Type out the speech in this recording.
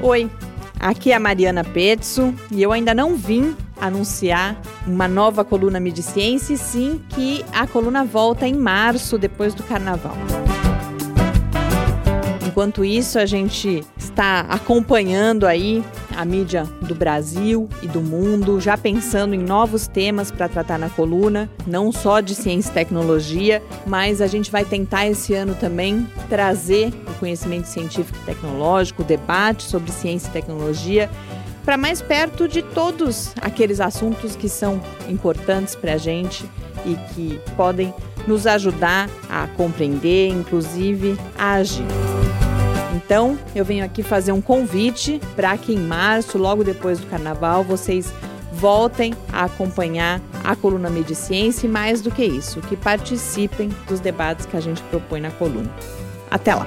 Oi, aqui é a Mariana Petzo e eu ainda não vim anunciar uma nova coluna Mediciência, sim que a coluna volta em março, depois do carnaval. Enquanto isso, a gente está acompanhando aí a mídia do Brasil e do mundo, já pensando em novos temas para tratar na coluna, não só de ciência e tecnologia, mas a gente vai tentar esse ano também trazer conhecimento científico e tecnológico, debate sobre ciência e tecnologia para mais perto de todos aqueles assuntos que são importantes para a gente e que podem nos ajudar a compreender, inclusive a agir. Então, eu venho aqui fazer um convite para que em março, logo depois do carnaval, vocês voltem a acompanhar a coluna Mediciência e mais do que isso, que participem dos debates que a gente propõe na coluna. Até lá!